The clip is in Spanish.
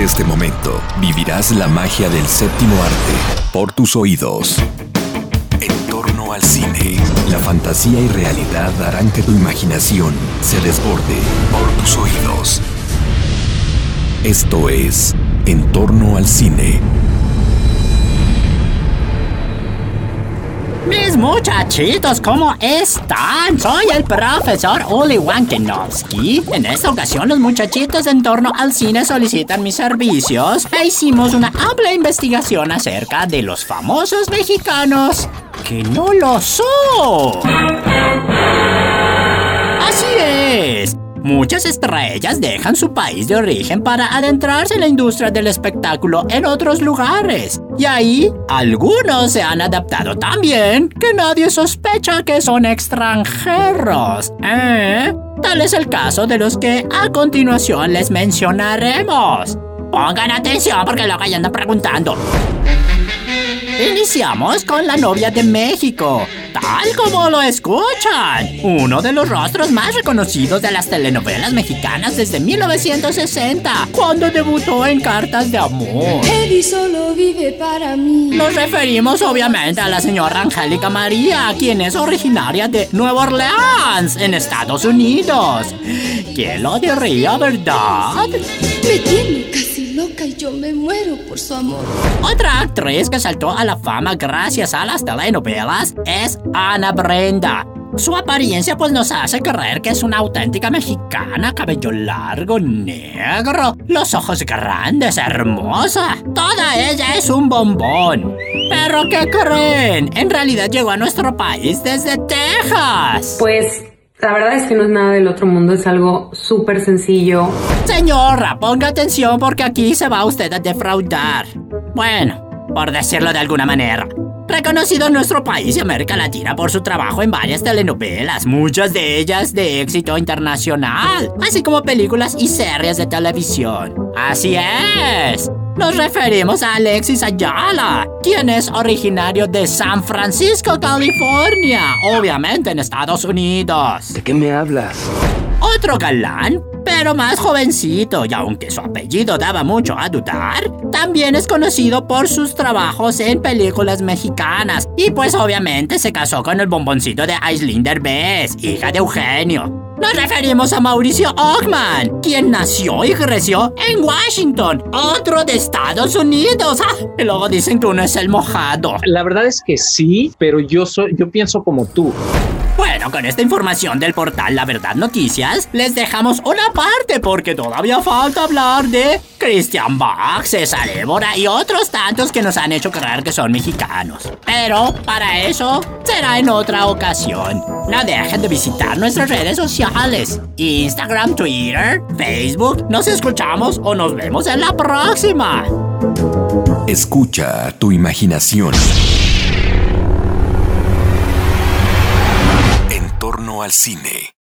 este momento, vivirás la magia del séptimo arte por tus oídos. En torno al cine, la fantasía y realidad harán que tu imaginación se desborde por tus oídos. Esto es En torno al cine Mis muchachitos, ¿cómo están? Soy el profesor Uli Wankenowski. En esta ocasión, los muchachitos en torno al cine solicitan mis servicios e hicimos una amplia investigación acerca de los famosos mexicanos que no lo son. Así es. Muchas estrellas dejan su país de origen para adentrarse en la industria del espectáculo en otros lugares. Y ahí, algunos se han adaptado tan bien que nadie sospecha que son extranjeros. ¿Eh? Tal es el caso de los que a continuación les mencionaremos. Pongan atención porque lo que andan preguntando. Iniciamos con la novia de México, tal como lo escuchan. Uno de los rostros más reconocidos de las telenovelas mexicanas desde 1960, cuando debutó en Cartas de Amor. Eddie solo vive para mí. Nos referimos obviamente a la señora Angélica María, quien es originaria de Nueva Orleans, en Estados Unidos. ¿Quién lo diría, verdad? Me tiene loca y yo me muero por su amor. Otra actriz que saltó a la fama gracias a las telenovelas es Ana Brenda. Su apariencia pues nos hace creer que es una auténtica mexicana, cabello largo, negro, los ojos grandes, hermosa. Toda ella es un bombón. Pero ¿qué creen? En realidad llegó a nuestro país desde Texas. Pues la verdad es que no es nada del otro mundo, es algo súper sencillo. Señora, ponga atención porque aquí se va usted a defraudar. Bueno, por decirlo de alguna manera. Reconocido en nuestro país y América Latina por su trabajo en varias telenovelas, muchas de ellas de éxito internacional, así como películas y series de televisión. Así es. Nos referimos a Alexis Ayala, quien es originario de San Francisco, California, obviamente en Estados Unidos. ¿De qué me hablas? Otro galán, pero más jovencito, y aunque su apellido daba mucho a dudar, también es conocido por sus trabajos en películas mexicanas. Y pues obviamente se casó con el bomboncito de Aislinn Derbez, hija de Eugenio. Nos referimos a Mauricio Ockman, quien nació y creció en Washington, otro de Estados Unidos. ¡Ah! Y luego dicen que uno es el mojado. La verdad es que sí, pero yo soy, yo pienso como tú. Bueno, con esta información del portal La Verdad Noticias, les dejamos una parte porque todavía falta hablar de Christian Bach, César Évora y otros tantos que nos han hecho creer que son mexicanos. Pero para eso será en otra ocasión. No dejen de visitar nuestras redes sociales, Instagram, Twitter, Facebook. Nos escuchamos o nos vemos en la próxima. Escucha tu imaginación. En torno al cine.